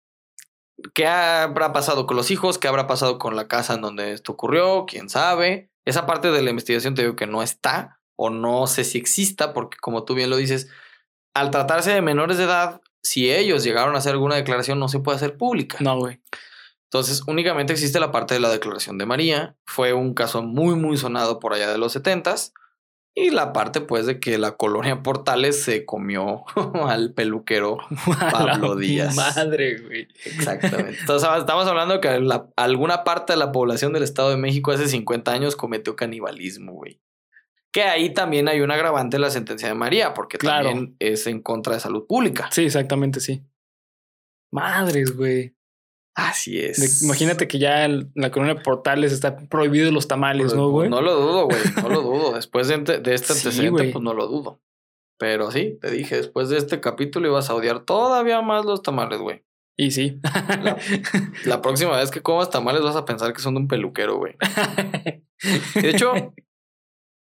¿qué habrá pasado con los hijos? ¿Qué habrá pasado con la casa en donde esto ocurrió? ¿Quién sabe? Esa parte de la investigación te digo que no está o no sé si exista porque como tú bien lo dices, al tratarse de menores de edad, si ellos llegaron a hacer alguna declaración no se puede hacer pública. No, güey. Entonces, únicamente existe la parte de la declaración de María. Fue un caso muy, muy sonado por allá de los setentas. Y la parte, pues, de que la colonia Portales se comió al peluquero Pablo Díaz. Madre, güey. Exactamente. Entonces, estamos hablando que la- alguna parte de la población del Estado de México hace 50 años cometió canibalismo, güey. Que ahí también hay un agravante en la sentencia de María, porque Claro. también es en contra de salud pública. Sí, exactamente, sí. Madres, güey. Así es. Imagínate que ya en la colonia de Portales está prohibido los tamales, ¿no, güey? No lo dudo, güey. No lo dudo. Después de, de este Sí, antecedente, pues no lo dudo. Pero sí, te dije, después de este capítulo ibas a odiar todavía más los tamales, güey. Y sí. La próxima vez que comas tamales vas a pensar que son de un peluquero, güey. De hecho,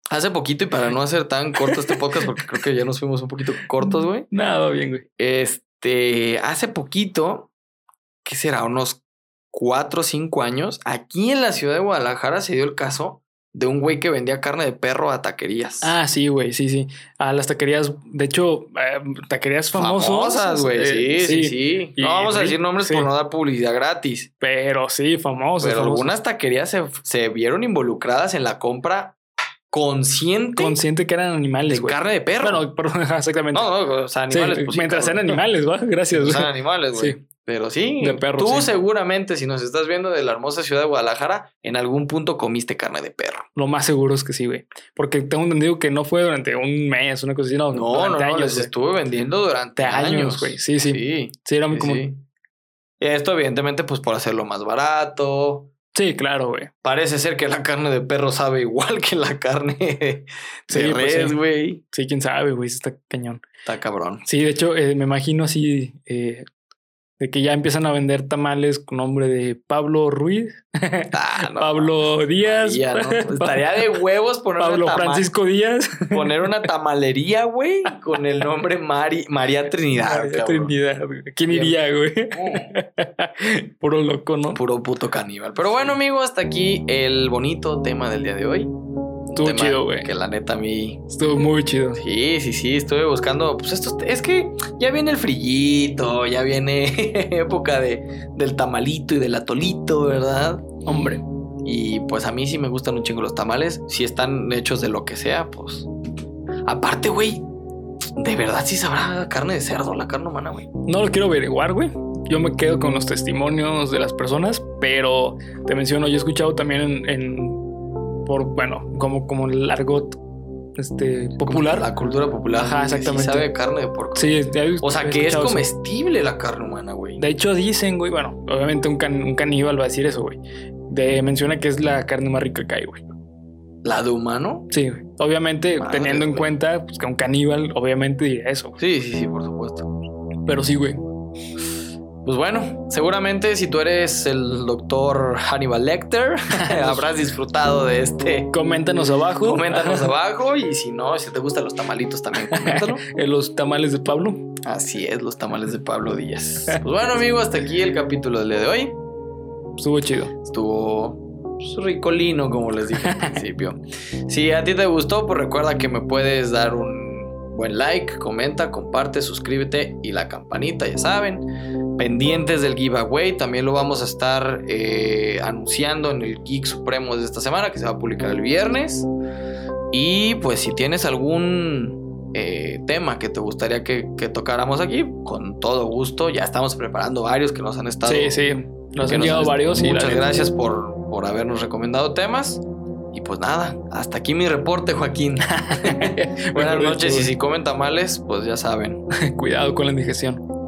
hace poquito, y para no hacer tan corto este podcast, porque creo que ya nos fuimos un poquito cortos, güey. Nada, bien, güey. Este, hace poquito, ¿qué será? Unos cuatro o cinco años, aquí en la ciudad de Guadalajara se dio el caso de un güey que vendía carne de perro a taquerías. Ah, sí, güey, sí, sí. A las taquerías, de hecho, eh, taquerías famosas. famosas, güey. eh, sí, sí, sí. Y No vamos a decir nombres sí. por no dar publicidad gratis. Pero sí, famosas. Pero famosas. algunas taquerías se, se vieron involucradas en la compra consciente Consciente que eran animales, de güey. carne de perro. Bueno, ajá, exactamente. no, no, o sea, Sí, animales. pues sí, mientras sean cabrón. animales, ¿va? Gracias. Güey. sean animales, güey. Sí. Pero sí, De perro, tú sí. seguramente, si nos estás viendo de la hermosa ciudad de Guadalajara, en algún punto comiste carne de perro. Lo más seguro es que sí, güey. Porque tengo entendido que no fue durante un mes, una cosa así, no. No, no, no, años, les estuve vendiendo durante años, güey. Sí, sí. Sí, Sí, era sí, como. sí. Y Esto, evidentemente, pues por hacerlo más barato. Sí, claro, güey. Parece ser que la carne de perro sabe igual que la carne de Sí, pues res, sí. güey. Sí, quién sabe, güey. sí Está cañón. Está cabrón. Sí, de hecho, eh, me imagino así eh, de que ya empiezan a vender tamales con nombre de Pablo Ruiz, Ah, no, Pablo Díaz, María, ¿no? Estaría de huevos poner, Pablo Francisco Díaz, poner una tamalería, güey, con el nombre Mari- María Trinidad. María. Trinidad, güey. ¿Quién iría, güey? Mm. Puro loco, ¿no? Puro puto caníbal. Pero bueno, amigo, hasta aquí el bonito tema del día de hoy. Estuvo tema chido, güey. Que la neta a mí. Estuvo muy chido. Sí, sí, sí. Estuve buscando. Pues esto es que ya viene el frillito, ya viene época de, del tamalito y del atolito, ¿verdad? Hombre, Y pues a mí sí me gustan un chingo los tamales. Si están hechos de lo que sea, pues. Aparte, güey. De verdad sí sabrá carne de cerdo, la carne humana, güey. no lo quiero averiguar, güey. Yo me quedo con los testimonios de las personas, pero te menciono, yo he escuchado también en, en- por, bueno, como, como el argot este, popular. La cultura popular. Ajá, güey, sí exactamente. sabe carne de porco. Sí, O sea, que es eso. comestible la carne humana, güey. De hecho, dicen, güey, bueno, obviamente un, can- un caníbal va a decir eso, güey. De, menciona que es la carne más rica que hay, güey. ¿La de humano? Sí, güey. Obviamente, Madre, teniendo en güey. cuenta pues, que un caníbal, obviamente diría eso, güey. Sí, sí, sí, por supuesto. Pero sí, güey. Pues bueno, seguramente si tú eres el doctor Hannibal Lecter, habrás disfrutado de este. Coméntanos abajo. Coméntanos abajo y si no, si te gustan los tamalitos también, coméntalo. Los tamales de Pablo. Así es, los tamales de Pablo Díaz. Pues bueno, amigo, hasta aquí el capítulo del día de hoy. Estuvo chido. Estuvo pues, ricolino, como les dije al principio. Si a ti te gustó, pues recuerda que me puedes dar un buen like, comenta, comparte, suscríbete y la campanita, ya saben. Pendientes del giveaway, también lo vamos a estar eh, anunciando en el Geek Supremo de esta semana, que se va a publicar el viernes. Y pues si tienes algún eh, tema que te gustaría que, que tocáramos aquí, con todo gusto. Ya estamos preparando varios que nos han estado. Sí, sí. Nos han llegado varios. y Muchas neta- gracias por, por habernos recomendado temas. Y pues nada, hasta aquí mi reporte, Joaquín. Buenas noches. Y si comen tamales, pues ya saben. Cuidado con la indigestión.